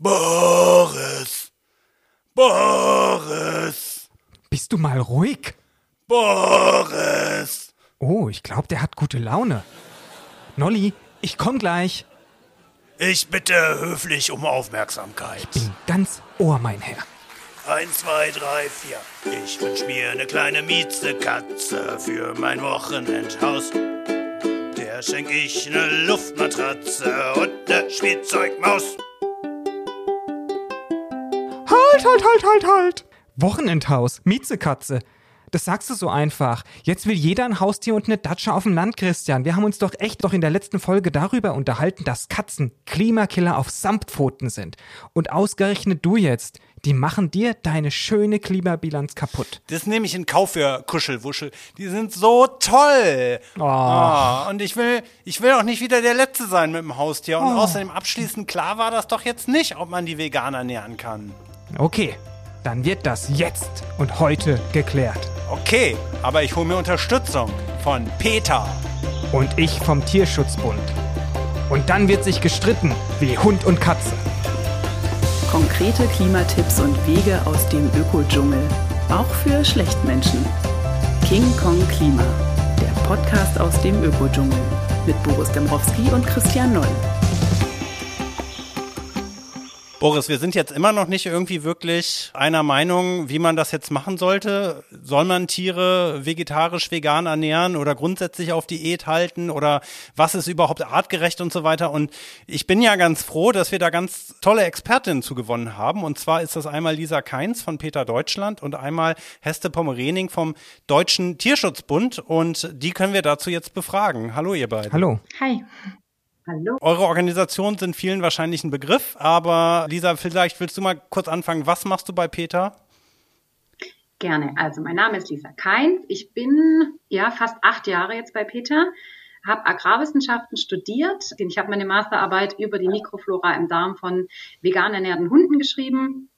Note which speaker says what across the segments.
Speaker 1: Boris! Boris!
Speaker 2: Bist du mal ruhig?
Speaker 1: Boris!
Speaker 2: Oh, ich glaube, der hat gute Laune. Nolli, ich komm gleich.
Speaker 1: Ich bitte höflich um Aufmerksamkeit.
Speaker 2: Bin ganz Ohr, mein Herr.
Speaker 1: Eins, zwei, drei, vier. Ich wünsch mir eine kleine Miezekatze für mein Wochenendhaus. Der schenk ich eine Luftmatratze und eine Spielzeugmaus.
Speaker 2: Halt, halt, halt, halt, halt. Wochenendhaus, Miezekatze. Das sagst du so einfach. Jetzt will jeder ein Haustier und eine Datsche auf dem Land, Christian. Wir haben uns doch echt doch in der letzten Folge darüber unterhalten, dass Katzen Klimakiller auf Samtpfoten sind. Und ausgerechnet du jetzt. Die machen dir deine schöne Klimabilanz kaputt.
Speaker 1: Das nehme ich in Kauf für Kuschelwuschel. Die sind so toll.
Speaker 2: Oh.
Speaker 1: Ah, und ich will, ich will auch nicht wieder der Letzte sein mit dem Haustier. Und
Speaker 2: Oh.
Speaker 1: außerdem abschließend klar war das doch jetzt nicht, ob man die Veganer ernähren kann.
Speaker 2: Okay, dann wird das jetzt und heute geklärt.
Speaker 1: Okay, aber ich hole mir Unterstützung von Peter.
Speaker 2: Und ich vom Tierschutzbund. Und dann wird sich gestritten wie Hund und Katze.
Speaker 3: Konkrete Klimatipps und Wege aus dem Ökodschungel. Auch für Schlechtmenschen. King Kong Klima. Der Podcast aus dem Ökodschungel. Mit Boris Dembrowski und Christian Noll.
Speaker 1: Boris, wir sind jetzt immer noch nicht irgendwie wirklich einer Meinung, wie man das jetzt machen sollte. Soll man Tiere vegetarisch, vegan ernähren oder grundsätzlich auf Diät halten oder was ist überhaupt artgerecht und so weiter? Und ich bin ja ganz froh, dass wir da ganz tolle Expertinnen zu gewonnen haben. Und zwar ist das einmal Lisa Keins von Peter Deutschland und einmal Heste Pommerening vom Deutschen Tierschutzbund. Und die können wir dazu jetzt befragen. Hallo, ihr beiden.
Speaker 2: Hallo.
Speaker 4: Hi. Hallo.
Speaker 1: Eure Organisationen sind vielen wahrscheinlich ein Begriff, aber Lisa, vielleicht willst du mal kurz anfangen. Was machst du bei Peter?
Speaker 4: Gerne. Also mein Name ist Lisa Keins. Ich bin ja fast acht Jahre jetzt bei Peter, habe Agrarwissenschaften studiert. Ich habe meine Masterarbeit über die Mikroflora im Darm von vegan ernährten Hunden geschrieben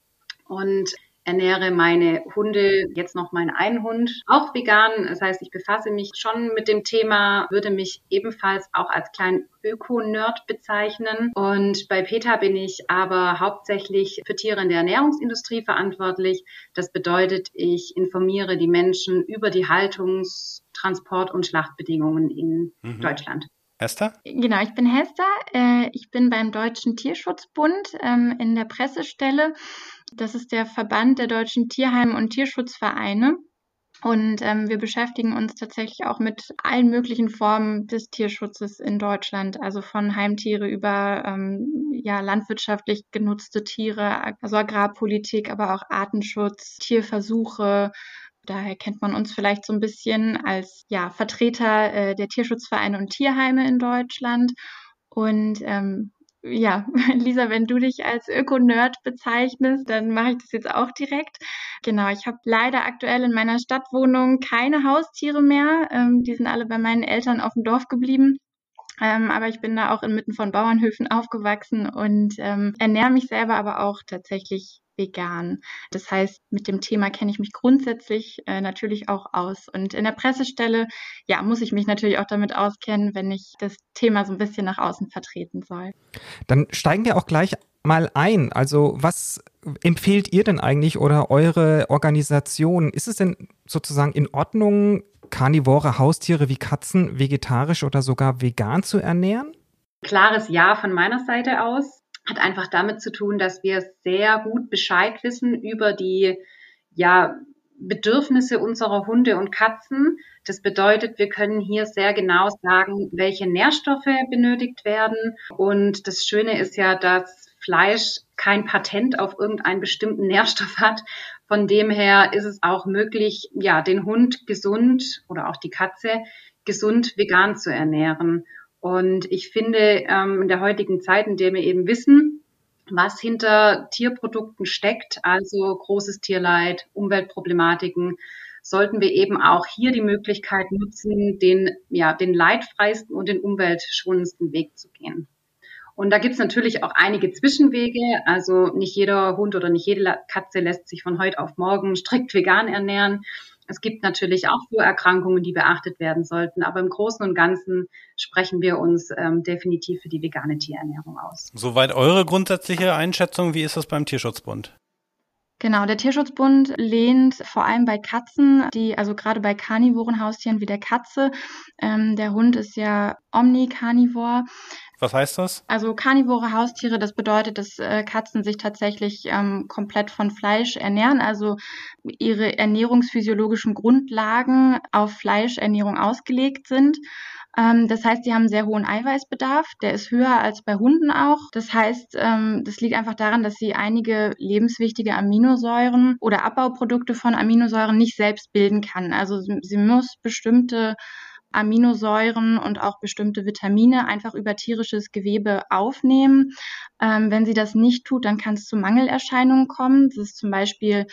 Speaker 4: und ernähre meine Hunde, jetzt noch meinen einen Hund, auch vegan. Das heißt, ich befasse mich schon mit dem Thema, würde mich ebenfalls auch als kleinen Öko-Nerd bezeichnen. Und bei PETA bin ich aber hauptsächlich für Tiere in der Ernährungsindustrie verantwortlich. Das bedeutet, ich informiere die Menschen über die Haltungs-, Transport- und Schlachtbedingungen in
Speaker 1: Mhm.
Speaker 4: Deutschland.
Speaker 1: Esther?
Speaker 5: Genau, ich bin Hester. Äh, ich bin beim Deutschen Tierschutzbund ähm, in der Pressestelle. Das ist der Verband der deutschen Tierheim- und Tierschutzvereine. Und ähm, wir beschäftigen uns tatsächlich auch mit allen möglichen Formen des Tierschutzes in Deutschland, also von Heimtiere über ähm, ja, landwirtschaftlich genutzte Tiere, also Agrarpolitik, aber auch Artenschutz, Tierversuche, Daher kennt man uns vielleicht so ein bisschen als ja, Vertreter äh, der Tierschutzvereine und Tierheime in Deutschland. Und ähm, ja, Lisa, wenn du dich als Öko-Nerd bezeichnest, dann mache ich das jetzt auch direkt. Genau, ich habe leider aktuell in meiner Stadtwohnung keine Haustiere mehr. Ähm, die sind alle bei meinen Eltern auf dem Dorf geblieben. Ähm, aber ich bin da auch inmitten von Bauernhöfen aufgewachsen und ähm, ernähre mich selber aber auch tatsächlich vegan. Das heißt, mit dem Thema kenne ich mich grundsätzlich äh, natürlich auch aus. Und in der Pressestelle, ja, muss ich mich natürlich auch damit auskennen, wenn ich das Thema so ein bisschen nach außen vertreten soll.
Speaker 2: Dann steigen wir auch gleich mal ein. Also was empfehlt ihr denn eigentlich oder eure Organisation? Ist es denn sozusagen in Ordnung, karnivore Haustiere wie Katzen vegetarisch oder sogar vegan zu ernähren?
Speaker 4: Klares Ja von meiner Seite aus hat einfach damit zu tun, dass wir sehr gut Bescheid wissen über die ja, Bedürfnisse unserer Hunde und Katzen. Das bedeutet, wir können hier sehr genau sagen, welche Nährstoffe benötigt werden. Und das Schöne ist ja, dass Fleisch kein Patent auf irgendeinen bestimmten Nährstoff hat. Von dem her ist es auch möglich, ja, den Hund gesund oder auch die Katze gesund vegan zu ernähren. Und ich finde, ähm, in der heutigen Zeit, in der wir eben wissen, was hinter Tierprodukten steckt, also großes Tierleid, Umweltproblematiken, sollten wir eben auch hier die Möglichkeit nutzen, den, ja, den leidfreisten und den umweltschonendsten Weg zu gehen. Und da gibt's natürlich auch einige Zwischenwege. Also nicht jeder Hund oder nicht jede Katze lässt sich von heute auf morgen strikt vegan ernähren. Es gibt natürlich auch Vorerkrankungen, die beachtet werden sollten, aber im Großen und Ganzen sprechen wir uns ähm, definitiv für die vegane Tierernährung aus.
Speaker 1: Soweit eure grundsätzliche Einschätzung. Wie ist das beim Tierschutzbund?
Speaker 5: Genau, der Tierschutzbund lehnt vor allem bei Katzen, die, also gerade bei karnivoren Haustieren wie der Katze, ähm, der Hund ist ja omnikarnivor.
Speaker 1: Was heißt das?
Speaker 5: Also karnivore Haustiere, das bedeutet, dass äh, Katzen sich tatsächlich ähm, komplett von Fleisch ernähren, also ihre ernährungsphysiologischen Grundlagen auf Fleischernährung ausgelegt sind. Ähm, das heißt, sie haben einen sehr hohen Eiweißbedarf. Der ist höher als bei Hunden auch. Das heißt, ähm, das liegt einfach daran, dass sie einige lebenswichtige Aminosäuren oder Abbauprodukte von Aminosäuren nicht selbst bilden kann. Also sie muss bestimmte Aminosäuren und auch bestimmte Vitamine einfach über tierisches Gewebe aufnehmen. Ähm, wenn sie das nicht tut, dann kann es zu Mangelerscheinungen kommen. Das ist zum Beispiel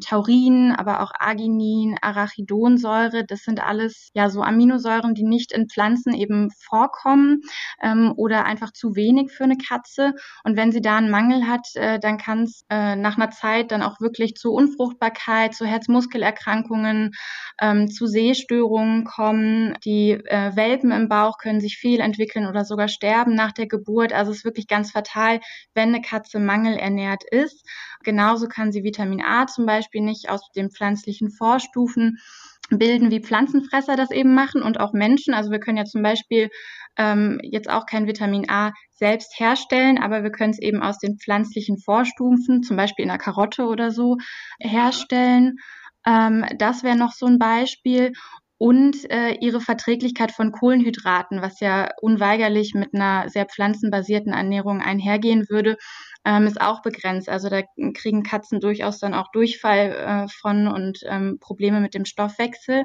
Speaker 5: Taurin, aber auch Arginin, Arachidonsäure. Das sind alles ja so Aminosäuren, die nicht in Pflanzen eben vorkommen ähm, oder einfach zu wenig für eine Katze. Und wenn sie da einen Mangel hat, äh, dann kann es äh, nach einer Zeit dann auch wirklich zu Unfruchtbarkeit, zu Herzmuskelerkrankungen, ähm, zu Sehstörungen kommen. Die äh, Welpen im Bauch können sich viel entwickeln oder sogar sterben nach der Geburt. Also es ist wirklich ganz fatal, wenn eine Katze mangelernährt ist. Genauso kann sie Vitamin A zum Beispiel nicht aus den pflanzlichen Vorstufen bilden, wie Pflanzenfresser das eben machen und auch Menschen. Also wir können ja zum Beispiel ähm, jetzt auch kein Vitamin A selbst herstellen, aber wir können es eben aus den pflanzlichen Vorstufen, zum Beispiel in der Karotte oder so, herstellen. Ähm, das wäre noch so ein Beispiel und äh, ihre Verträglichkeit von Kohlenhydraten, was ja unweigerlich mit einer sehr pflanzenbasierten Ernährung einhergehen würde ähm, ist auch begrenzt. Also da kriegen Katzen durchaus dann auch Durchfall äh, von und ähm, Probleme mit dem Stoffwechsel.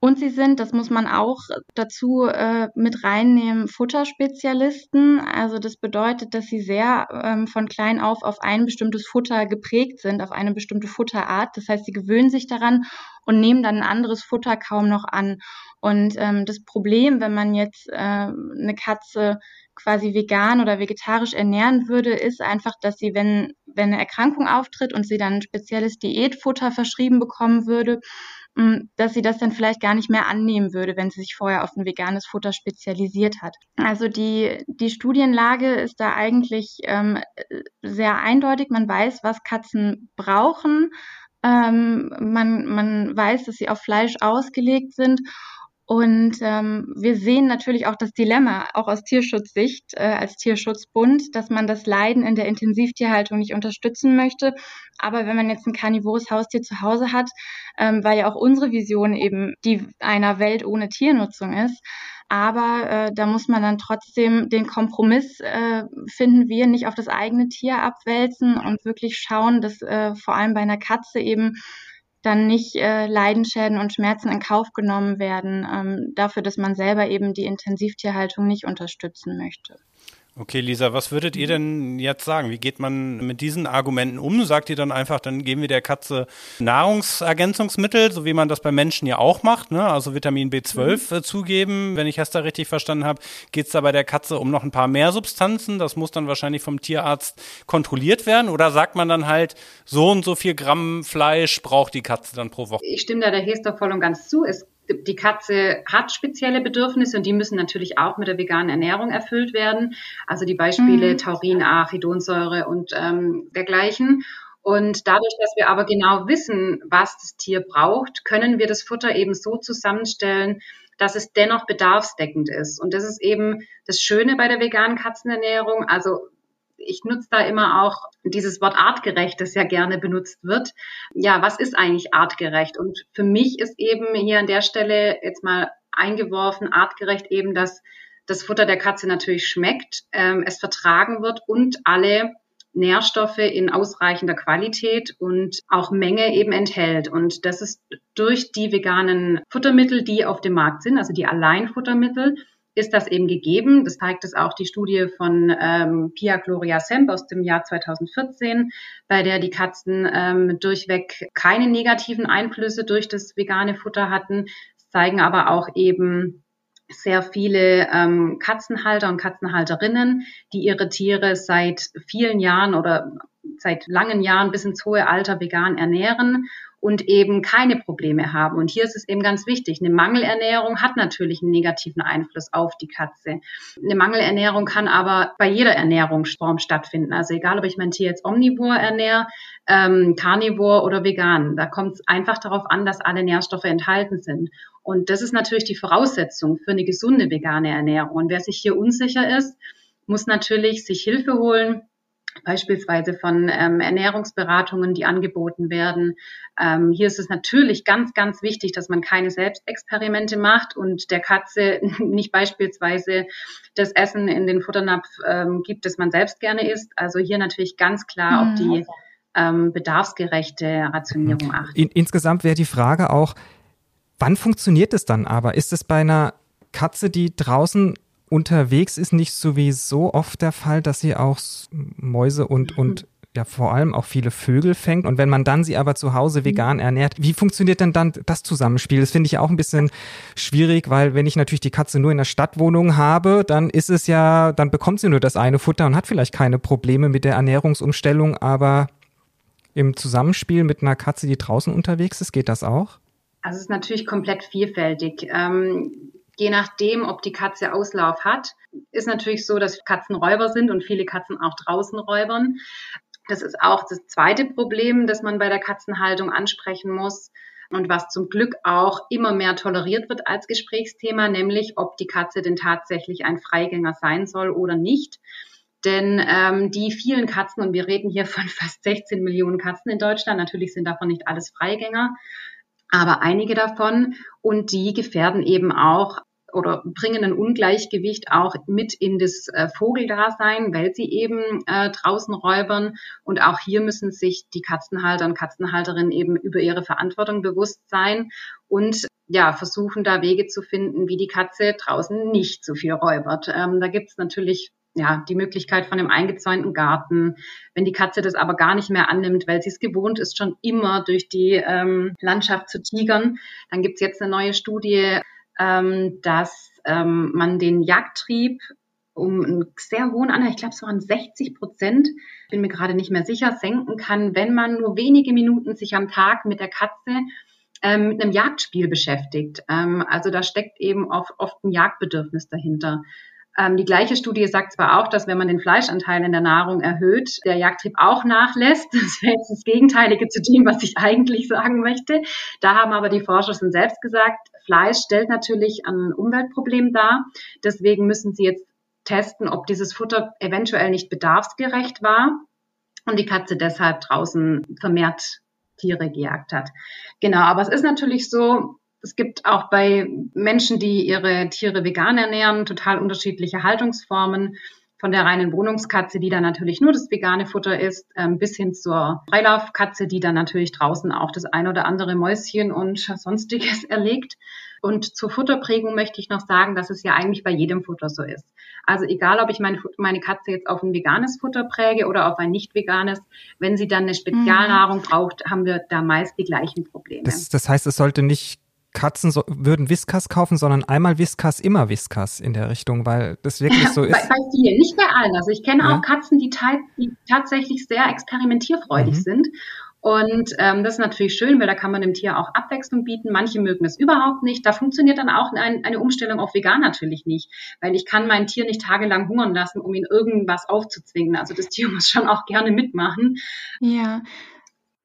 Speaker 5: Und sie sind, das muss man auch dazu äh, mit reinnehmen, Futterspezialisten. Also das bedeutet, dass sie sehr ähm, von klein auf auf ein bestimmtes Futter geprägt sind, auf eine bestimmte Futterart. Das heißt, sie gewöhnen sich daran und nehmen dann ein anderes Futter kaum noch an. Und ähm, das Problem, wenn man jetzt äh, eine Katze quasi vegan oder vegetarisch ernähren würde, ist einfach, dass sie, wenn, wenn eine Erkrankung auftritt und sie dann ein spezielles Diätfutter verschrieben bekommen würde, mm, dass sie das dann vielleicht gar nicht mehr annehmen würde, wenn sie sich vorher auf ein veganes Futter spezialisiert hat. Also die, die Studienlage ist da eigentlich ähm, sehr eindeutig. Man weiß, was Katzen brauchen. Ähm, man, man weiß, dass sie auf Fleisch ausgelegt sind und ähm, wir sehen natürlich auch das Dilemma, auch aus Tierschutzsicht, äh, als Tierschutzbund, dass man das Leiden in der Intensivtierhaltung nicht unterstützen möchte. Aber wenn man jetzt ein karnivores Haustier zu Hause hat, ähm, weil ja auch unsere Vision eben die einer Welt ohne Tiernutzung ist, aber äh, da muss man dann trotzdem den Kompromiss äh, finden wir, nicht auf das eigene Tier abwälzen und wirklich schauen, dass äh, vor allem bei einer Katze eben dann nicht äh, Leidenschäden und Schmerzen in Kauf genommen werden, ähm, dafür, dass man selber eben die Intensivtierhaltung nicht unterstützen möchte.
Speaker 1: Okay, Lisa, was würdet ihr denn jetzt sagen? Wie geht man mit diesen Argumenten um? Sagt ihr dann einfach, dann geben wir der Katze Nahrungsergänzungsmittel, so wie man das bei Menschen ja auch macht, ne? also Vitamin B12 mhm. äh, zugeben. Wenn ich Hester richtig verstanden habe, geht es da bei der Katze um noch ein paar mehr Substanzen. Das muss dann wahrscheinlich vom Tierarzt kontrolliert werden. Oder sagt man dann halt, so und so viel Gramm Fleisch braucht die Katze dann pro Woche?
Speaker 4: Ich stimme da der Hester voll und ganz zu. Es die Katze hat spezielle Bedürfnisse und die müssen natürlich auch mit der veganen Ernährung erfüllt werden. Also die Beispiele mhm. Taurin, Arachidonsäure und ähm, dergleichen. Und dadurch, dass wir aber genau wissen, was das Tier braucht, können wir das Futter eben so zusammenstellen, dass es dennoch bedarfsdeckend ist. Und das ist eben das Schöne bei der veganen Katzenernährung. Also ich nutze da immer auch dieses Wort artgerecht, das ja gerne benutzt wird. Ja, was ist eigentlich artgerecht? Und für mich ist eben hier an der Stelle jetzt mal eingeworfen, artgerecht eben, dass das Futter der Katze natürlich schmeckt, ähm, es vertragen wird und alle Nährstoffe in ausreichender Qualität und auch Menge eben enthält. Und das ist durch die veganen Futtermittel, die auf dem Markt sind, also die Alleinfuttermittel, ist das eben gegeben. Das zeigt es auch die Studie von ähm, Pia Gloria Semp aus dem Jahr 2014, bei der die Katzen ähm, durchweg keine negativen Einflüsse durch das vegane Futter hatten, es zeigen aber auch eben sehr viele ähm, Katzenhalter und Katzenhalterinnen, die ihre Tiere seit vielen Jahren oder seit langen Jahren bis ins hohe Alter vegan ernähren und eben keine Probleme haben. Und hier ist es eben ganz wichtig. Eine Mangelernährung hat natürlich einen negativen Einfluss auf die Katze. Eine Mangelernährung kann aber bei jeder Ernährungsform stattfinden. Also egal, ob ich mein Tier jetzt omnivor ernähre, ähm, carnivor oder vegan. Da kommt es einfach darauf an, dass alle Nährstoffe enthalten sind. Und das ist natürlich die Voraussetzung für eine gesunde vegane Ernährung. Und wer sich hier unsicher ist, muss natürlich sich Hilfe holen beispielsweise von ähm, Ernährungsberatungen, die angeboten werden. Ähm, hier ist es natürlich ganz, ganz wichtig, dass man keine Selbstexperimente macht und der Katze nicht beispielsweise das Essen in den Futternapf ähm, gibt, das man selbst gerne isst. Also hier natürlich ganz klar mhm. auf die ähm, bedarfsgerechte Rationierung achten.
Speaker 2: In, insgesamt wäre die Frage auch, wann funktioniert es dann aber? Ist es bei einer Katze, die draußen unterwegs ist nicht sowieso oft der Fall, dass sie auch Mäuse und, mhm. und ja vor allem auch viele Vögel fängt. Und wenn man dann sie aber zu Hause vegan mhm. ernährt, wie funktioniert denn dann das Zusammenspiel? Das finde ich auch ein bisschen schwierig, weil wenn ich natürlich die Katze nur in der Stadtwohnung habe, dann ist es ja, dann bekommt sie nur das eine Futter und hat vielleicht keine Probleme mit der Ernährungsumstellung, aber im Zusammenspiel mit einer Katze, die draußen unterwegs ist, geht das auch?
Speaker 4: Also es ist natürlich komplett vielfältig. Ähm, je nachdem, ob die Katze Auslauf hat, ist natürlich so, dass Katzen Räuber sind und viele Katzen auch draußen räubern. Das ist auch das zweite Problem, das man bei der Katzenhaltung ansprechen muss und was zum Glück auch immer mehr toleriert wird als Gesprächsthema, nämlich ob die Katze denn tatsächlich ein Freigänger sein soll oder nicht. Denn ähm, die vielen Katzen, und wir reden hier von fast 16 Millionen Katzen in Deutschland, natürlich sind davon nicht alles Freigänger, aber einige davon und die gefährden eben auch oder bringen ein Ungleichgewicht auch mit in das äh, Vogeldasein, weil sie eben äh, draußen räubern. Und auch hier müssen sich die Katzenhalter und Katzenhalterinnen eben über ihre Verantwortung bewusst sein und ja, versuchen da Wege zu finden, wie die Katze draußen nicht so viel räubert. Ähm, da gibt's natürlich ja, die Möglichkeit von einem eingezäunten Garten. Wenn die Katze das aber gar nicht mehr annimmt, weil sie es gewohnt ist, schon immer durch die ähm, Landschaft zu tigern, dann gibt's jetzt eine neue Studie, ähm, dass ähm, man den Jagdtrieb um einen sehr hohen Anteil, ich glaube es waren 60 Prozent, bin mir gerade nicht mehr sicher, senken kann, wenn man nur wenige Minuten sich am Tag mit der Katze ähm, mit einem Jagdspiel beschäftigt. Ähm, also da steckt eben oft, oft ein Jagdbedürfnis dahinter. Ähm, die gleiche Studie sagt zwar auch, dass wenn man den Fleischanteil in der Nahrung erhöht, der Jagdtrieb auch nachlässt. Das wäre jetzt das Gegenteilige zu dem, was ich eigentlich sagen möchte. Da haben aber die Forscher schon selbst gesagt, Fleisch stellt natürlich ein Umweltproblem dar. Deswegen müssen sie jetzt testen, ob dieses Futter eventuell nicht bedarfsgerecht war und die Katze deshalb draußen vermehrt Tiere gejagt hat. Genau, aber es ist natürlich so, es gibt auch bei Menschen, die ihre Tiere vegan ernähren, total unterschiedliche Haltungsformen. Von der reinen Wohnungskatze, die dann natürlich nur das vegane Futter isst, ähm, bis hin zur Freilaufkatze, die dann natürlich draußen auch das ein oder andere Mäuschen und sonstiges erlegt. Und zur Futterprägung möchte ich noch sagen, dass es ja eigentlich bei jedem Futter so ist. Also egal, ob ich meine, meine Katze jetzt auf ein veganes Futter präge oder auf ein nicht veganes, wenn sie dann eine Spezialnahrung mhm. braucht, haben wir da meist die gleichen Probleme.
Speaker 2: Das, das heißt, es sollte nicht Katzen so, würden Whiskas kaufen, sondern einmal Whiskas, immer Whiskas in der Richtung, weil das wirklich so ist.
Speaker 4: bei, bei vielen, nicht bei allen. Also ich kenne ja. auch Katzen, die, die, tatsächlich sehr experimentierfreudig mhm. sind. Und ähm, das ist natürlich schön, weil da kann man dem Tier auch Abwechslung bieten. Manche mögen es überhaupt nicht. Da funktioniert dann auch ein, eine Umstellung auf vegan natürlich nicht, weil ich kann mein Tier nicht tagelang hungern lassen, um ihm irgendwas aufzuzwingen. Also das Tier muss schon auch gerne mitmachen.
Speaker 5: Ja,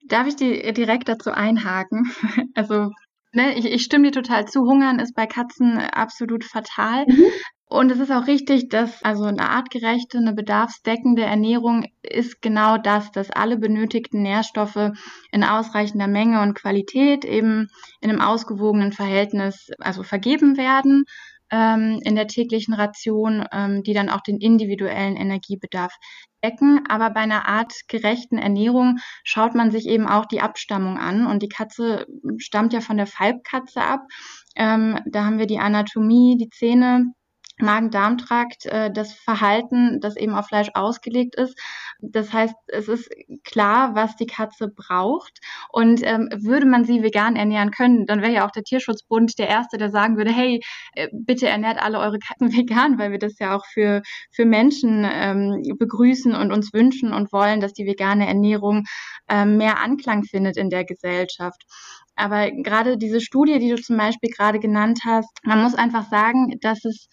Speaker 5: Darf ich die direkt dazu einhaken? Also ne, ich, ich stimme dir total zu. Hungern ist bei Katzen absolut fatal. Mhm. Und es ist auch richtig, dass also eine artgerechte, eine bedarfsdeckende Ernährung ist genau das, dass alle benötigten Nährstoffe in ausreichender Menge und Qualität eben in einem ausgewogenen Verhältnis also vergeben werden ähm, in der täglichen Ration, ähm, die dann auch den individuellen Energiebedarf decken. Aber bei einer artgerechten Ernährung schaut man sich eben auch die Abstammung an. Und die Katze stammt ja von der Falbkatze ab. Ähm, da haben wir die Anatomie, die Zähne Magen-Darm-Trakt äh, das Verhalten, das eben auf Fleisch ausgelegt ist. Das heißt, es ist klar, was die Katze braucht. Und ähm, würde man sie vegan ernähren können, dann wäre ja auch der Tierschutzbund der Erste, der sagen würde, hey, äh, bitte ernährt alle eure Katzen vegan, weil wir das ja auch für, für Menschen ähm, begrüßen und uns wünschen und wollen, dass die vegane Ernährung ähm, mehr Anklang findet in der Gesellschaft. Aber gerade diese Studie, die du zum Beispiel gerade genannt hast, man muss einfach sagen, dass es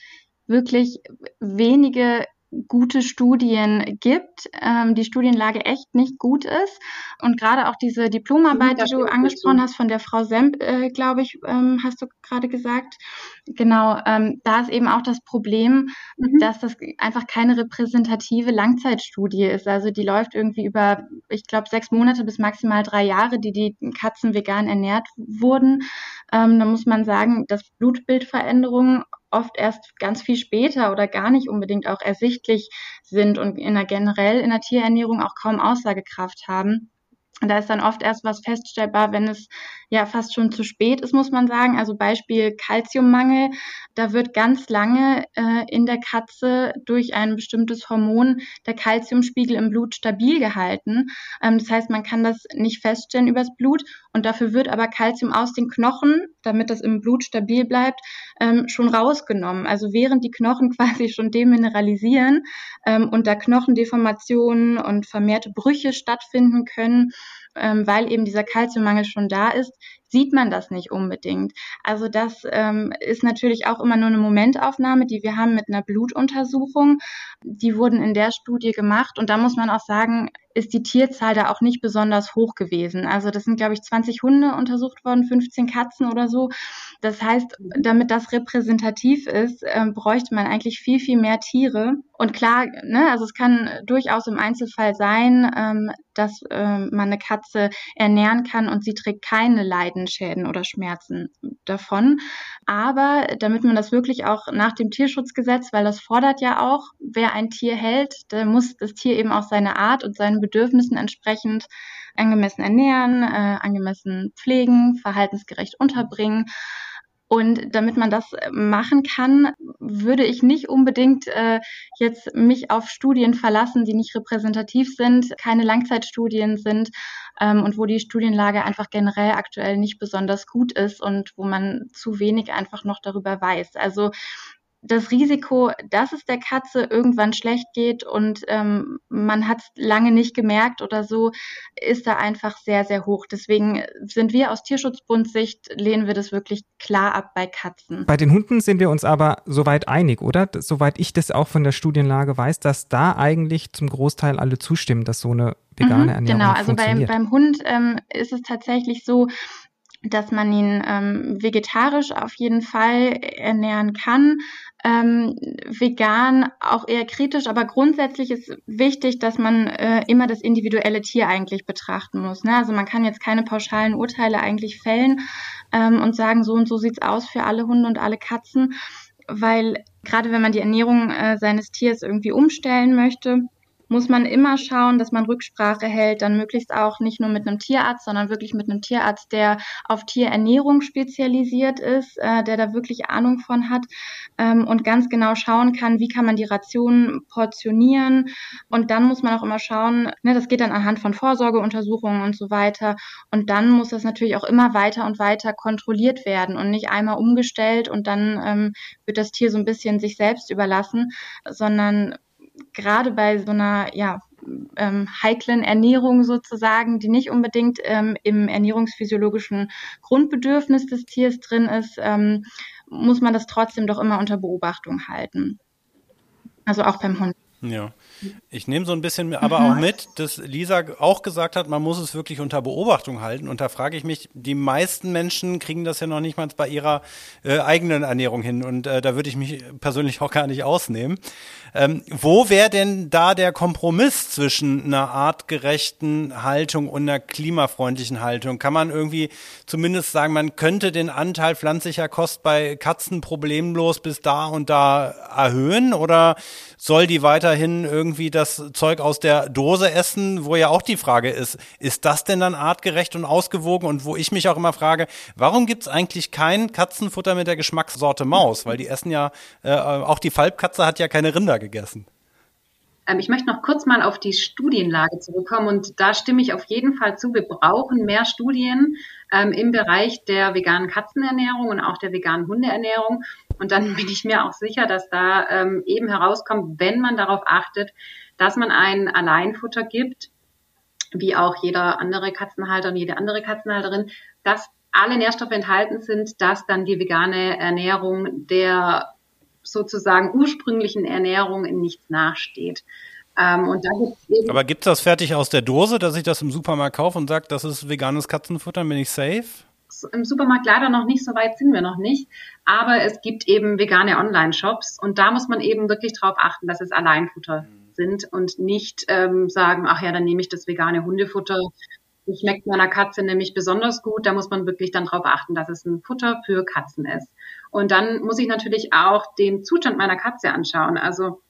Speaker 5: wirklich wenige gute Studien gibt, ähm, die Studienlage echt nicht gut ist. Und gerade auch diese Diplomarbeit, die du angesprochen hast, von der Frau Semp, äh, glaube ich, ähm, hast du gerade gesagt. Genau, ähm, da ist eben auch das Problem, mhm. dass das einfach keine repräsentative Langzeitstudie ist. Also die läuft irgendwie über, ich glaube, sechs Monate bis maximal drei Jahre, die die Katzen vegan ernährt wurden. Ähm, da muss man sagen, dass Blutbildveränderungen oft erst ganz viel später oder gar nicht unbedingt auch ersichtlich sind und in der generell in der Tierernährung auch kaum Aussagekraft haben. Da ist dann oft erst was feststellbar, wenn es ja fast schon zu spät ist, muss man sagen. Also Beispiel Kalziummangel. Da wird ganz lange äh, in der Katze durch ein bestimmtes Hormon der Kalziumspiegel im Blut stabil gehalten. Ähm, das heißt, man kann das nicht feststellen übers Blut und dafür wird aber Kalzium aus den Knochen, damit das im Blut stabil bleibt, ähm, schon rausgenommen. Also während die Knochen quasi schon demineralisieren ähm, und da Knochendeformationen und vermehrte Brüche stattfinden können, ähm, weil eben dieser Kalziummangel schon da ist, sieht man das nicht unbedingt. Also das ähm, ist natürlich auch immer nur eine Momentaufnahme, die wir haben mit einer Blutuntersuchung. Die wurden in der Studie gemacht und da muss man auch sagen, ist die Tierzahl da auch nicht besonders hoch gewesen. Also das sind, glaube ich, 20 Hunde untersucht worden, 15 Katzen oder so. Das heißt, damit das repräsentativ ist, äh, bräuchte man eigentlich viel, viel mehr Tiere. Und klar, ne, also es kann durchaus im Einzelfall sein, ähm, dass äh, man eine Katze ernähren kann und sie trägt keine Leidenschäden oder Schmerzen davon. Aber damit man das wirklich auch nach dem Tierschutzgesetz, weil das fordert ja auch, wer ein Tier hält, da muss das Tier eben auch seine Art und seinen Bedürfnissen entsprechend angemessen ernähren, äh, angemessen pflegen, verhaltensgerecht unterbringen. Und damit man das machen kann, würde ich nicht unbedingt äh, jetzt mich auf Studien verlassen, die nicht repräsentativ sind, keine Langzeitstudien sind ähm, und wo die Studienlage einfach generell aktuell nicht besonders gut ist und wo man zu wenig einfach noch darüber weiß. Also das Risiko, dass es der Katze irgendwann schlecht geht und ähm, man hat es lange nicht gemerkt oder so, ist da einfach sehr, sehr hoch. Deswegen sind wir aus Tierschutzbundsicht, lehnen wir das wirklich klar ab bei Katzen.
Speaker 2: Bei den Hunden sind wir uns aber soweit einig, oder? Soweit ich das auch von der Studienlage weiß, dass da eigentlich zum Großteil alle zustimmen, dass so eine vegane mhm, Ernährung
Speaker 5: Genau, also
Speaker 2: beim,
Speaker 5: beim Hund ähm, ist es tatsächlich so, dass man ihn ähm, vegetarisch auf jeden Fall ernähren kann. Ähm, vegan auch eher kritisch, aber grundsätzlich ist wichtig, dass man äh, immer das individuelle Tier eigentlich betrachten muss. Ne? Also man kann jetzt keine pauschalen Urteile eigentlich fällen ähm, und sagen, so und so sieht's aus für alle Hunde und alle Katzen, weil gerade wenn man die Ernährung äh, seines Tiers irgendwie umstellen möchte, muss man immer schauen, dass man Rücksprache hält, dann möglichst auch nicht nur mit einem Tierarzt, sondern wirklich mit einem Tierarzt, der auf Tierernährung spezialisiert ist, äh, der da wirklich Ahnung von hat ähm, und ganz genau schauen kann, wie kann man die Rationen portionieren. Und dann muss man auch immer schauen, ne, das geht dann anhand von Vorsorgeuntersuchungen und so weiter. Und dann muss das natürlich auch immer weiter und weiter kontrolliert werden und nicht einmal umgestellt und dann ähm, wird das Tier so ein bisschen sich selbst überlassen, sondern gerade bei so einer, ja, ähm, heiklen Ernährung sozusagen, die nicht unbedingt ähm, im ernährungsphysiologischen Grundbedürfnis des Tiers drin ist, ähm, muss man das trotzdem doch immer unter Beobachtung halten. Also auch beim Hund.
Speaker 1: Ja. Ich nehme so ein bisschen aber auch mit, dass Lisa auch gesagt hat, man muss es wirklich unter Beobachtung halten. Und da frage ich mich, die meisten Menschen kriegen das ja noch nicht mal bei ihrer äh, eigenen Ernährung hin. Und äh, da würde ich mich persönlich auch gar nicht ausnehmen. Ähm, wo wäre denn da der Kompromiss zwischen einer artgerechten Haltung und einer klimafreundlichen Haltung? Kann man irgendwie zumindest sagen, man könnte den Anteil pflanzlicher Kost bei Katzen problemlos bis da und da erhöhen? Oder soll die weiterhin irgendwie das Zeug aus der Dose essen, wo ja auch die Frage ist, ist das denn dann artgerecht und ausgewogen? Und wo ich mich auch immer frage, warum gibt es eigentlich kein Katzenfutter mit der Geschmackssorte Maus? Weil die essen ja, äh, auch die Falbkatze hat ja keine Rinder gegessen.
Speaker 4: Ähm, ich möchte noch kurz mal auf die Studienlage zurückkommen und da stimme ich auf jeden Fall zu. Wir brauchen mehr Studien ähm, im Bereich der veganen Katzenernährung und auch der veganen Hundeernährung. Und dann bin ich mir auch sicher, dass da ähm, eben herauskommt, wenn man darauf achtet, dass man ein Alleinfutter gibt, wie auch jeder andere Katzenhalter und jede andere Katzenhalterin, dass alle Nährstoffe enthalten sind, dass dann die vegane Ernährung der sozusagen ursprünglichen Ernährung in nichts nachsteht.
Speaker 1: Ähm, gibt's Aber gibt es das fertig aus der Dose, dass ich das im Supermarkt kaufe und sage, das ist veganes Katzenfutter, bin ich safe?
Speaker 4: Im Supermarkt leider noch nicht, so weit sind wir noch nicht. Aber es gibt eben vegane Online-Shops und da muss man eben wirklich darauf achten, dass es Alleinfutter mhm. sind und nicht ähm, sagen, ach ja, dann nehme ich das vegane Hundefutter. Das schmeckt meiner Katze nämlich besonders gut. Da muss man wirklich dann darauf achten, dass es ein Futter für Katzen ist. Und dann muss ich natürlich auch den Zustand meiner Katze anschauen. Also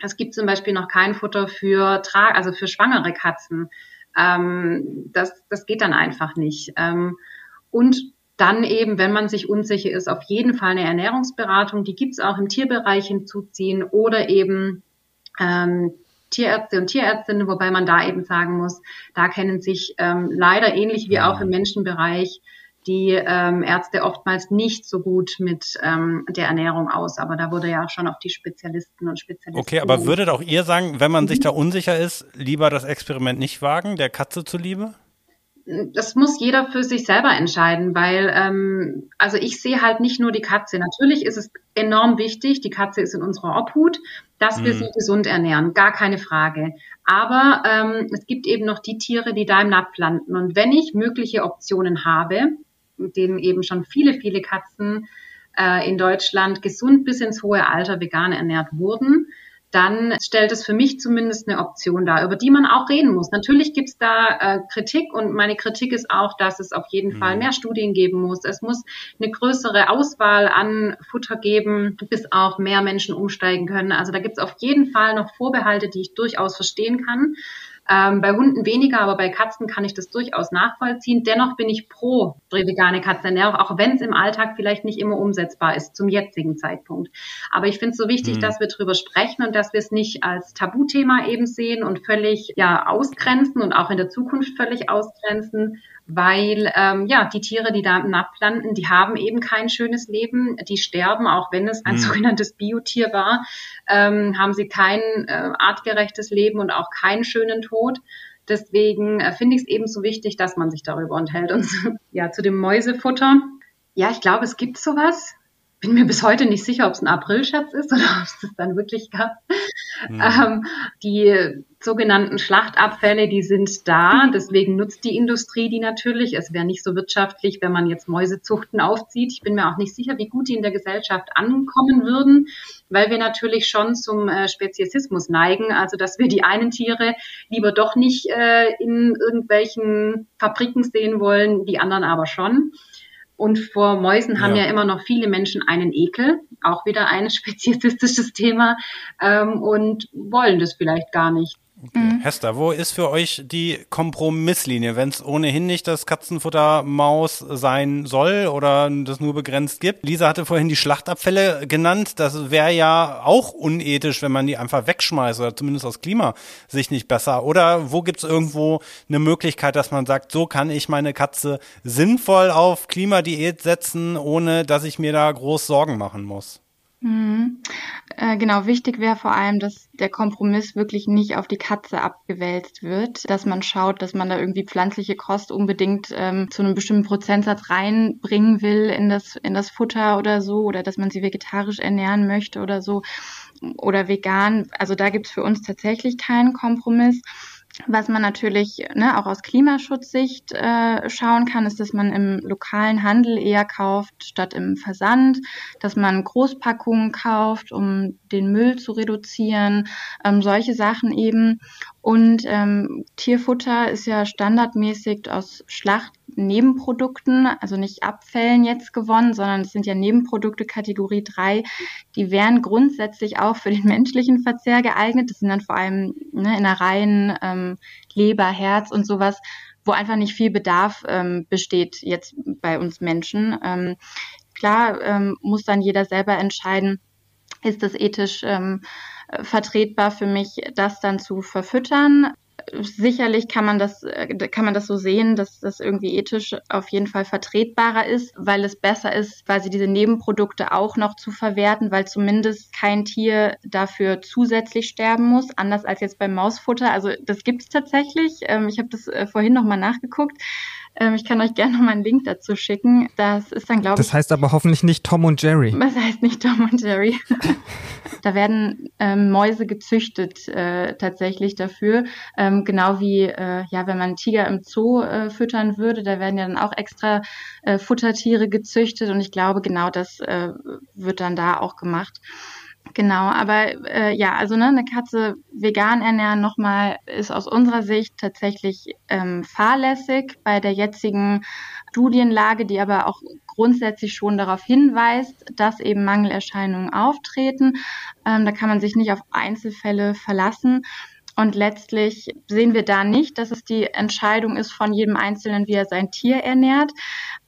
Speaker 4: es gibt zum Beispiel noch kein Futter für Tra also für schwangere Katzen. Ähm, das, das geht dann einfach nicht. Ähm, und dann eben, wenn man sich unsicher ist, auf jeden Fall eine Ernährungsberatung, die gibt's auch im Tierbereich hinzuziehen oder eben ähm, Tierärzte und Tierärztinnen, wobei man da eben sagen muss, da kennen sich ähm, leider ähnlich wie auch im Menschenbereich die ähm, Ärzte oftmals nicht so gut mit ähm, der Ernährung aus. Aber da wurde ja auch schon auf die Spezialisten und Spezialisten.
Speaker 1: Okay, aber würdet auch ihr sagen, wenn man mhm. sich da unsicher ist, lieber das Experiment nicht wagen, der Katze zuliebe?
Speaker 4: Das muss jeder für sich selber entscheiden, weil ähm, also ich sehe halt nicht nur die Katze. Natürlich ist es enorm wichtig, die Katze ist in unserer Obhut, dass wir mhm. sie gesund ernähren, gar keine Frage. Aber ähm, es gibt eben noch die Tiere, die da im Napf landen. Und wenn ich mögliche Optionen habe, mit denen eben schon viele, viele Katzen äh, in Deutschland gesund bis ins hohe Alter vegan ernährt wurden, dann stellt es für mich zumindest eine Option dar, über die man auch reden muss. Natürlich gibt es da äh, Kritik und meine Kritik ist auch, dass es auf jeden mhm. Fall mehr Studien geben muss. Es muss eine größere Auswahl an Futter geben, bis auch mehr Menschen umsteigen können. Also da gibt es auf jeden Fall noch Vorbehalte, die ich durchaus verstehen kann. Ähm, bei Hunden weniger, aber bei Katzen kann ich das durchaus nachvollziehen. Dennoch bin ich pro vegane Katzenernährung, auch wenn es im Alltag vielleicht nicht immer umsetzbar ist zum jetzigen Zeitpunkt. Aber ich finde es so wichtig, mhm. dass wir darüber sprechen und dass wir es nicht als Tabuthema eben sehen und völlig ja ausgrenzen und auch in der Zukunft völlig ausgrenzen, weil ähm, ja die Tiere, die da im Napf landen, die haben eben kein schönes Leben, die sterben, auch wenn es ein mhm. sogenanntes Biotier war, ähm, haben sie kein äh, artgerechtes Leben und auch keinen schönen Tod. Deswegen äh, finde ich es eben so wichtig, dass man sich darüber unterhält. Und ja, zu dem Mäusefutter. Ja, ich glaube, es gibt sowas bin mir bis heute nicht sicher, ob es ein Aprilscherz ist oder ob es das dann wirklich gab. Mhm. Ähm, die sogenannten Schlachtabfälle, die sind da, deswegen nutzt die Industrie die natürlich. Es wäre nicht so wirtschaftlich, wenn man jetzt Mäusezuchten aufzieht. Ich bin mir auch nicht sicher, wie gut die in der Gesellschaft ankommen würden, weil wir natürlich schon zum äh, Speziesismus neigen, also dass wir die einen Tiere lieber doch nicht äh, in irgendwelchen Fabriken sehen wollen, die anderen aber schon. Und vor Mäusen haben ja. ja immer noch viele Menschen einen Ekel, auch wieder ein speziesistisches Thema, ähm, und wollen das vielleicht gar nicht.
Speaker 1: Okay. Mhm. Hester, wo ist für euch die Kompromisslinie, wenn es ohnehin nicht das Katzenfuttermaus sein soll oder das nur begrenzt gibt? Lisa hatte vorhin die Schlachtabfälle genannt. Das wäre ja auch unethisch, wenn man die einfach wegschmeißt oder zumindest aus Klimasicht nicht besser. Oder wo gibt es irgendwo eine Möglichkeit, dass man sagt, so kann ich meine Katze sinnvoll auf Klimadiät setzen, ohne dass ich mir da groß Sorgen machen muss?
Speaker 5: Mhm. Äh, genau, wichtig wäre vor allem, dass der Kompromiss wirklich nicht auf die Katze abgewälzt wird, dass man schaut, dass man da irgendwie pflanzliche Kost unbedingt ähm, zu einem bestimmten Prozentsatz reinbringen will in das, in das Futter oder so, oder dass man sie vegetarisch ernähren möchte oder so, oder vegan. Also da gibt es für uns tatsächlich keinen Kompromiss. Was man natürlich ne, auch aus Klimaschutzsicht äh, schauen kann, ist, dass man im lokalen Handel eher kauft statt im Versand, dass man Großpackungen kauft, um den Müll zu reduzieren, ähm, solche Sachen eben. Und ähm, Tierfutter ist ja standardmäßig aus Schlacht Nebenprodukten, also nicht Abfällen jetzt gewonnen, sondern es sind ja Nebenprodukte Kategorie 3, die wären grundsätzlich auch für den menschlichen Verzehr geeignet. Das sind dann vor allem ne, Innereien, ähm, Leber, Herz und sowas, wo einfach nicht viel Bedarf ähm, besteht jetzt bei uns Menschen. Ähm, klar ähm, muss dann jeder selber entscheiden, ist es ethisch ähm, vertretbar für mich, das dann zu verfüttern sicherlich kann man das, äh, kann man das so sehen, dass das irgendwie ethisch auf jeden Fall vertretbarer ist, weil es besser ist, quasi diese Nebenprodukte auch noch zu verwerten, weil zumindest kein Tier dafür zusätzlich sterben muss, anders als jetzt beim Mausfutter. Also das gibt es tatsächlich. Ähm, ich habe das äh, vorhin nochmal nachgeguckt. Ähm, ich kann euch gerne noch mal einen Link dazu schicken. Das ist dann, glaube
Speaker 2: ich. Das heißt aber hoffentlich nicht Tom und Jerry.
Speaker 5: Was heißt nicht Tom und Jerry? da werden ähm, Mäuse gezüchtet äh, tatsächlich dafür. Ähm, genau wie, äh, ja, wenn man Tiger im Zoo äh, füttern würde, da werden ja dann auch extra äh, Futtertiere gezüchtet. Und ich glaube, genau das äh, wird dann da auch gemacht. Genau, aber äh, ja, also ne, eine Katze vegan ernähren nochmal ist aus unserer Sicht tatsächlich ähm, fahrlässig bei der jetzigen Studienlage, die aber auch grundsätzlich schon darauf hinweist, dass eben Mangelerscheinungen auftreten. Ähm, da kann man sich nicht auf Einzelfälle verlassen. Und letztlich sehen wir da nicht, dass es die Entscheidung ist von jedem Einzelnen, wie er sein Tier ernährt,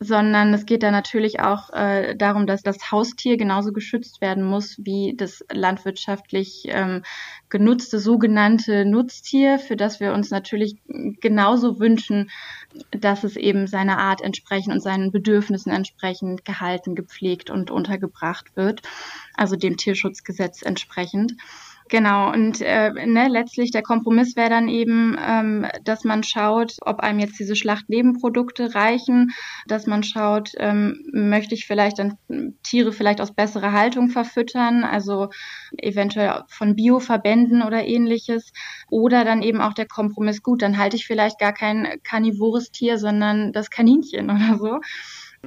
Speaker 5: sondern es geht da natürlich auch äh, darum, dass das Haustier genauso geschützt werden muss wie das landwirtschaftlich ähm, genutzte sogenannte Nutztier, für das wir uns natürlich genauso wünschen, dass es eben seiner Art entsprechend und seinen Bedürfnissen entsprechend gehalten, gepflegt und untergebracht wird, also dem Tierschutzgesetz entsprechend. Genau, und äh, ne, letztlich der Kompromiss wäre dann eben, ähm, dass man schaut, ob einem jetzt diese Schlachtnebenprodukte reichen, dass man schaut, ähm, möchte ich vielleicht dann Tiere vielleicht aus besserer Haltung verfüttern, also eventuell von Bioverbänden oder ähnliches, oder dann eben auch der Kompromiss, gut, dann halte ich vielleicht gar kein karnivores Tier, sondern das Kaninchen oder so.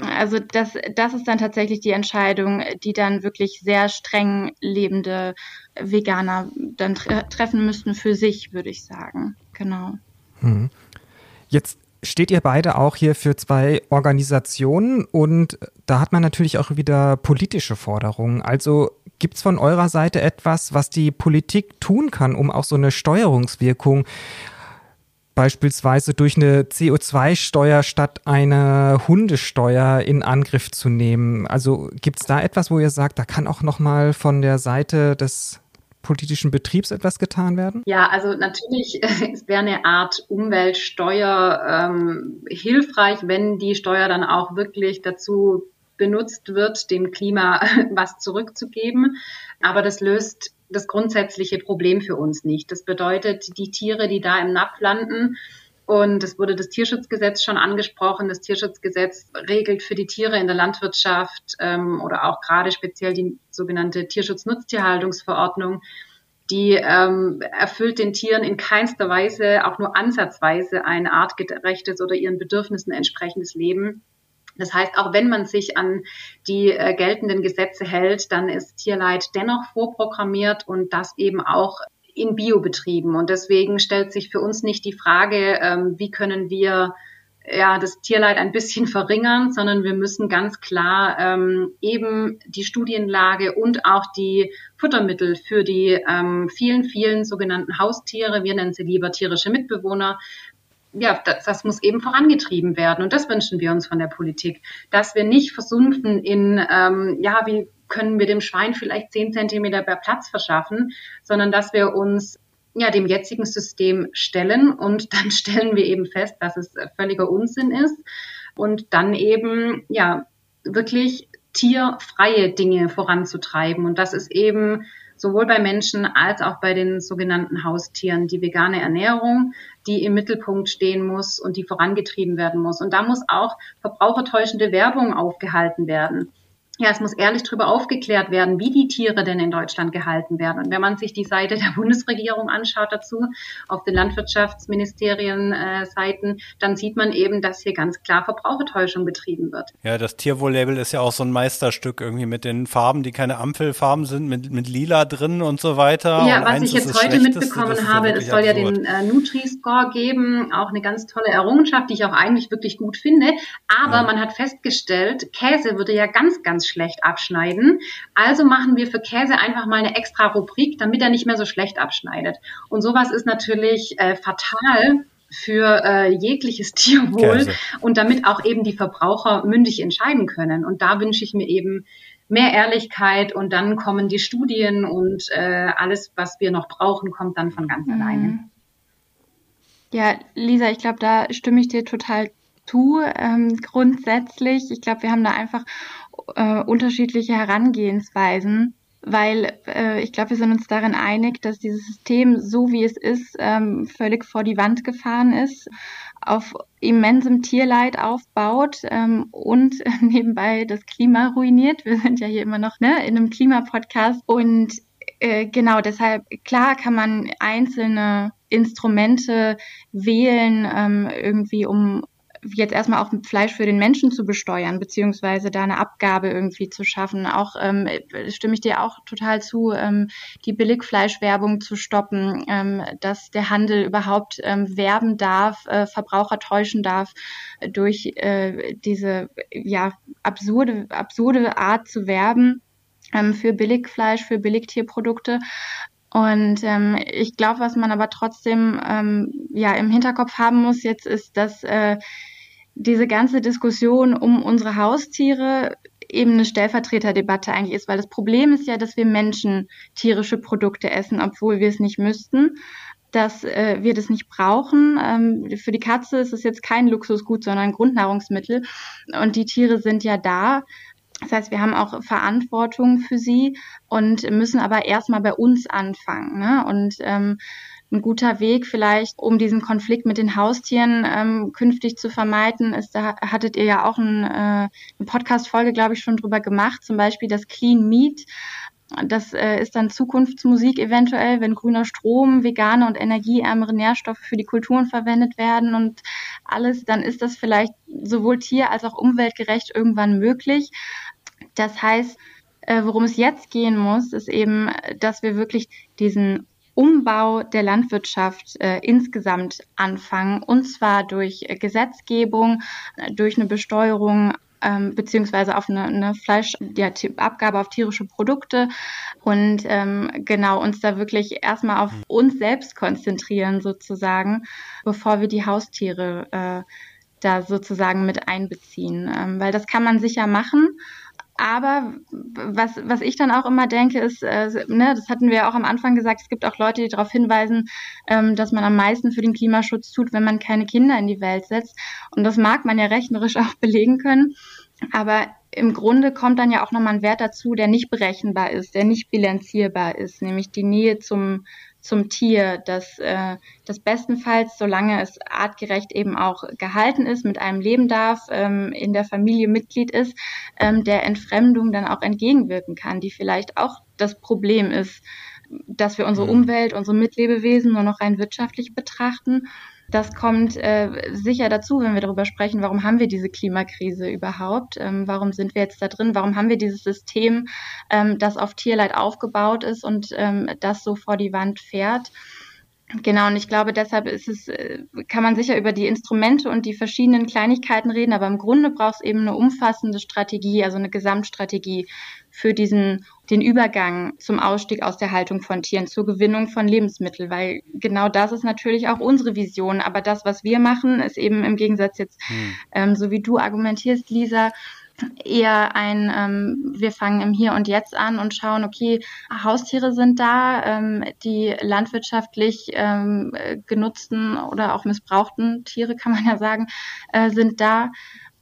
Speaker 5: Also das, das ist dann tatsächlich die Entscheidung, die dann wirklich sehr streng lebende Veganer dann tre treffen müssten für sich, würde ich sagen. Genau.
Speaker 2: Hm. Jetzt steht ihr beide auch hier für zwei Organisationen und da hat man natürlich auch wieder politische Forderungen. Also gibt es von eurer Seite etwas, was die Politik tun kann, um auch so eine Steuerungswirkung beispielsweise durch eine CO2-Steuer statt einer Hundesteuer in Angriff zu nehmen. Also gibt es da etwas, wo ihr sagt, da kann auch noch mal von der Seite des politischen Betriebs etwas getan werden?
Speaker 4: Ja, also natürlich wäre eine Art Umweltsteuer ähm, hilfreich, wenn die Steuer dann auch wirklich dazu benutzt wird, dem Klima was zurückzugeben. Aber das löst das grundsätzliche Problem für uns nicht. Das bedeutet, die Tiere, die da im Napf landen, und es wurde das Tierschutzgesetz schon angesprochen. Das Tierschutzgesetz regelt für die Tiere in der Landwirtschaft ähm, oder auch gerade speziell die sogenannte Tierschutznutztierhaltungsverordnung. Die ähm, erfüllt den Tieren in keinster Weise, auch nur ansatzweise, ein artgerechtes oder ihren Bedürfnissen entsprechendes Leben. Das heißt, auch wenn man sich an die äh, geltenden Gesetze hält, dann ist Tierleid dennoch vorprogrammiert und das eben auch in Biobetrieben. Und deswegen stellt sich für uns nicht die Frage, ähm, wie können wir ja, das Tierleid ein bisschen verringern, sondern wir müssen ganz klar ähm, eben die Studienlage und auch die Futtermittel für die ähm, vielen, vielen sogenannten Haustiere, wir nennen sie lieber tierische Mitbewohner, ja, das, das muss eben vorangetrieben werden. Und das wünschen wir uns von der Politik, dass wir nicht versumpfen in, ähm, ja, wie können wir dem Schwein vielleicht zehn Zentimeter mehr Platz verschaffen, sondern dass wir uns ja, dem jetzigen System stellen und dann stellen wir eben fest, dass es völliger Unsinn ist und dann eben, ja, wirklich tierfreie Dinge voranzutreiben. Und das ist eben sowohl bei Menschen als auch bei den sogenannten Haustieren die vegane Ernährung, die im Mittelpunkt stehen muss und die vorangetrieben werden muss. Und da muss auch verbrauchertäuschende Werbung aufgehalten werden. Ja, es muss ehrlich darüber aufgeklärt werden, wie die Tiere denn in Deutschland gehalten werden. Und wenn man sich die Seite der Bundesregierung anschaut dazu, auf den Landwirtschaftsministerien-Seiten, äh, dann sieht man eben, dass hier ganz klar Verbrauchertäuschung betrieben wird.
Speaker 1: Ja, das Tierwohl-Label ist ja auch so ein Meisterstück irgendwie mit den Farben, die keine Ampelfarben sind, mit, mit Lila drin und so weiter.
Speaker 4: Ja, und was ich jetzt heute mitbekommen habe, es soll absurd. ja den äh, Nutri-Score geben, auch eine ganz tolle Errungenschaft, die ich auch eigentlich wirklich gut finde. Aber ja. man hat festgestellt, Käse würde ja ganz, ganz schlecht abschneiden. Also machen wir für Käse einfach mal eine extra Rubrik, damit er nicht mehr so schlecht abschneidet. Und sowas ist natürlich äh, fatal für äh, jegliches Tierwohl Käse. und damit auch eben die Verbraucher mündig entscheiden können. Und da wünsche ich mir eben mehr Ehrlichkeit und dann kommen die Studien und äh, alles, was wir noch brauchen, kommt dann von ganz mhm. alleine.
Speaker 5: Ja, Lisa, ich glaube, da stimme ich dir total zu. Ähm, grundsätzlich, ich glaube, wir haben da einfach äh, unterschiedliche Herangehensweisen, weil äh, ich glaube, wir sind uns darin einig, dass dieses System, so wie es ist, ähm, völlig vor die Wand gefahren ist, auf immensem Tierleid aufbaut ähm, und nebenbei das Klima ruiniert. Wir sind ja hier immer noch ne, in einem Klimapodcast und äh, genau deshalb, klar kann man einzelne Instrumente wählen, ähm, irgendwie um jetzt erstmal auch Fleisch für den Menschen zu besteuern, beziehungsweise da eine Abgabe irgendwie zu schaffen. Auch ähm, stimme ich dir auch total zu, ähm, die Billigfleischwerbung zu stoppen, ähm, dass der Handel überhaupt ähm, werben darf, äh, Verbraucher täuschen darf durch äh, diese ja absurde absurde Art zu werben ähm, für Billigfleisch, für Billigtierprodukte. Und ähm, ich glaube, was man aber trotzdem ähm, ja im Hinterkopf haben muss jetzt ist, dass äh, diese ganze Diskussion um unsere Haustiere eben eine Stellvertreterdebatte eigentlich ist, weil das Problem ist ja, dass wir Menschen tierische Produkte essen, obwohl wir es nicht müssten, dass äh, wir das nicht brauchen. Ähm, für die Katze ist es jetzt kein Luxusgut, sondern ein Grundnahrungsmittel und die Tiere sind ja da. Das heißt, wir haben auch Verantwortung für sie und müssen aber erstmal bei uns anfangen. Ne? Und ähm, ein guter Weg vielleicht, um diesen Konflikt mit den Haustieren ähm, künftig zu vermeiden, ist, da hattet ihr ja auch ein, äh, eine Podcast-Folge, glaube ich, schon drüber gemacht, zum Beispiel das Clean Meat. Das äh, ist dann Zukunftsmusik eventuell, wenn grüner Strom, vegane und energieärmere Nährstoffe für die Kulturen verwendet werden und alles, dann ist das vielleicht sowohl tier- als auch umweltgerecht irgendwann möglich. Das heißt, äh, worum es jetzt gehen muss, ist eben, dass wir wirklich diesen Umbau der Landwirtschaft äh, insgesamt anfangen, und zwar durch Gesetzgebung, durch eine Besteuerung ähm, beziehungsweise auf eine, eine Fleisch, ja, Abgabe auf tierische Produkte. Und ähm, genau uns da wirklich erstmal auf uns selbst konzentrieren sozusagen, bevor wir die Haustiere äh, da sozusagen mit einbeziehen, ähm, weil das kann man sicher machen aber was, was ich dann auch immer denke, ist, äh, ne, das hatten wir auch am Anfang gesagt, es gibt auch Leute, die darauf hinweisen, ähm, dass man am meisten für den Klimaschutz tut, wenn man keine Kinder in die Welt setzt. Und das mag man ja rechnerisch auch belegen können. Aber im Grunde kommt dann ja auch nochmal ein Wert dazu, der nicht berechenbar ist, der nicht bilanzierbar ist, nämlich die Nähe zum, zum Tier, das, äh, das bestenfalls, solange es artgerecht eben auch gehalten ist, mit einem leben darf, ähm, in der Familie Mitglied ist, ähm, der Entfremdung dann auch entgegenwirken kann, die vielleicht auch das Problem ist, dass wir unsere mhm. Umwelt, unsere Mitlebewesen nur noch rein wirtschaftlich betrachten das kommt äh, sicher dazu, wenn wir darüber sprechen, warum haben wir diese Klimakrise überhaupt? Ähm, warum sind wir jetzt da drin? Warum haben wir dieses System, ähm, das auf Tierleid aufgebaut ist und ähm, das so vor die Wand fährt? Genau, und ich glaube, deshalb ist es, äh, kann man sicher über die Instrumente und die verschiedenen Kleinigkeiten reden, aber im Grunde braucht es eben eine umfassende Strategie, also eine Gesamtstrategie für diesen, den Übergang zum Ausstieg aus der Haltung von Tieren zur Gewinnung von Lebensmitteln, weil genau das ist natürlich auch unsere Vision. Aber das, was wir machen, ist eben im Gegensatz jetzt, hm. ähm, so wie du argumentierst, Lisa, eher ein, ähm, wir fangen im Hier und Jetzt an und schauen, okay, Haustiere sind da, ähm, die landwirtschaftlich ähm, genutzten oder auch missbrauchten Tiere, kann man ja sagen, äh, sind da.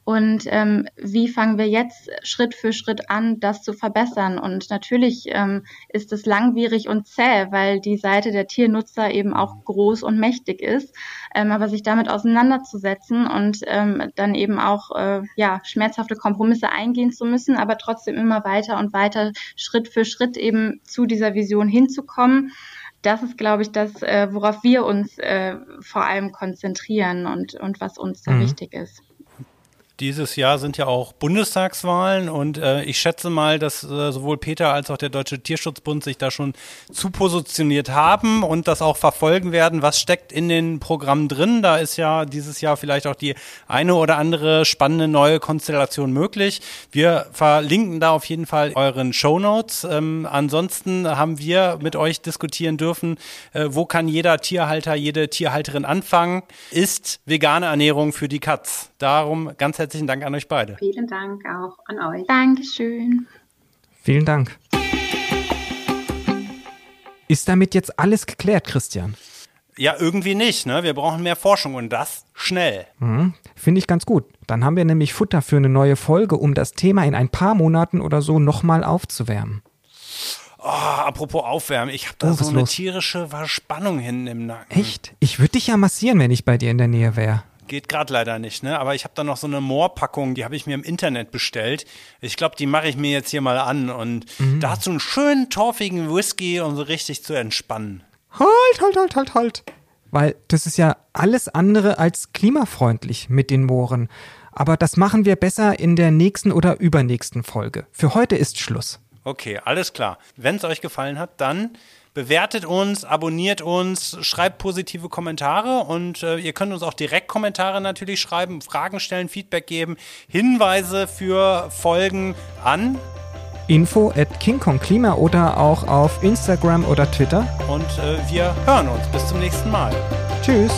Speaker 5: Und ähm, wie fangen wir jetzt Schritt für Schritt an, das zu verbessern. Und natürlich ähm, ist es langwierig und zäh, weil die Seite der Tiernutzer eben auch groß und mächtig ist. Ähm, aber sich damit auseinanderzusetzen und ähm, dann eben auch äh, ja, schmerzhafte Kompromisse eingehen zu müssen, aber trotzdem immer weiter und weiter Schritt für Schritt eben zu dieser Vision hinzukommen das ist, glaube ich, das, äh, worauf wir uns äh, vor allem konzentrieren und, und was uns da mhm. wichtig ist.
Speaker 1: Dieses Jahr sind ja auch Bundestagswahlen und äh, ich schätze mal, dass äh, sowohl Peter als auch der Deutsche Tierschutzbund sich da schon zu positioniert haben und das auch verfolgen werden. Was steckt in den Programmen drin? Da ist ja dieses Jahr vielleicht auch die eine oder andere spannende neue Konstellation möglich. Wir verlinken da auf jeden Fall euren Show Notes. Ähm, ansonsten haben wir mit euch diskutieren dürfen, äh, wo kann jeder Tierhalter, jede Tierhalterin anfangen? Ist vegane Ernährung für die Katz? Darum ganz herzlichen Dank an euch beide.
Speaker 4: Vielen Dank auch an euch.
Speaker 5: Dankeschön.
Speaker 2: Vielen Dank. Ist damit jetzt alles geklärt, Christian?
Speaker 1: Ja, irgendwie nicht. Ne? Wir brauchen mehr Forschung und das schnell.
Speaker 2: Mhm, Finde ich ganz gut. Dann haben wir nämlich Futter für eine neue Folge, um das Thema in ein paar Monaten oder so nochmal aufzuwärmen.
Speaker 1: Oh, apropos aufwärmen, ich habe da oh, so eine los? tierische Verspannung hinten im Nacken.
Speaker 2: Echt? Ich würde dich ja massieren, wenn ich bei dir in der Nähe wäre.
Speaker 1: Geht gerade leider nicht, ne? Aber ich habe da noch so eine Moorpackung, die habe ich mir im Internet bestellt. Ich glaube, die mache ich mir jetzt hier mal an und mhm. da hast du einen schönen torfigen Whisky, um so richtig zu entspannen.
Speaker 2: Halt, halt, halt, halt, halt. Weil das ist ja alles andere als klimafreundlich mit den Mooren. Aber das machen wir besser in der nächsten oder übernächsten Folge. Für heute ist Schluss.
Speaker 1: Okay, alles klar. Wenn es euch gefallen hat, dann bewertet uns, abonniert uns, schreibt positive Kommentare und äh, ihr könnt uns auch direkt Kommentare natürlich schreiben, Fragen stellen, Feedback geben, Hinweise für Folgen an
Speaker 2: info at KingKongKlima oder auch auf Instagram oder Twitter.
Speaker 1: Und äh, wir hören uns. Bis zum nächsten Mal.
Speaker 2: Tschüss.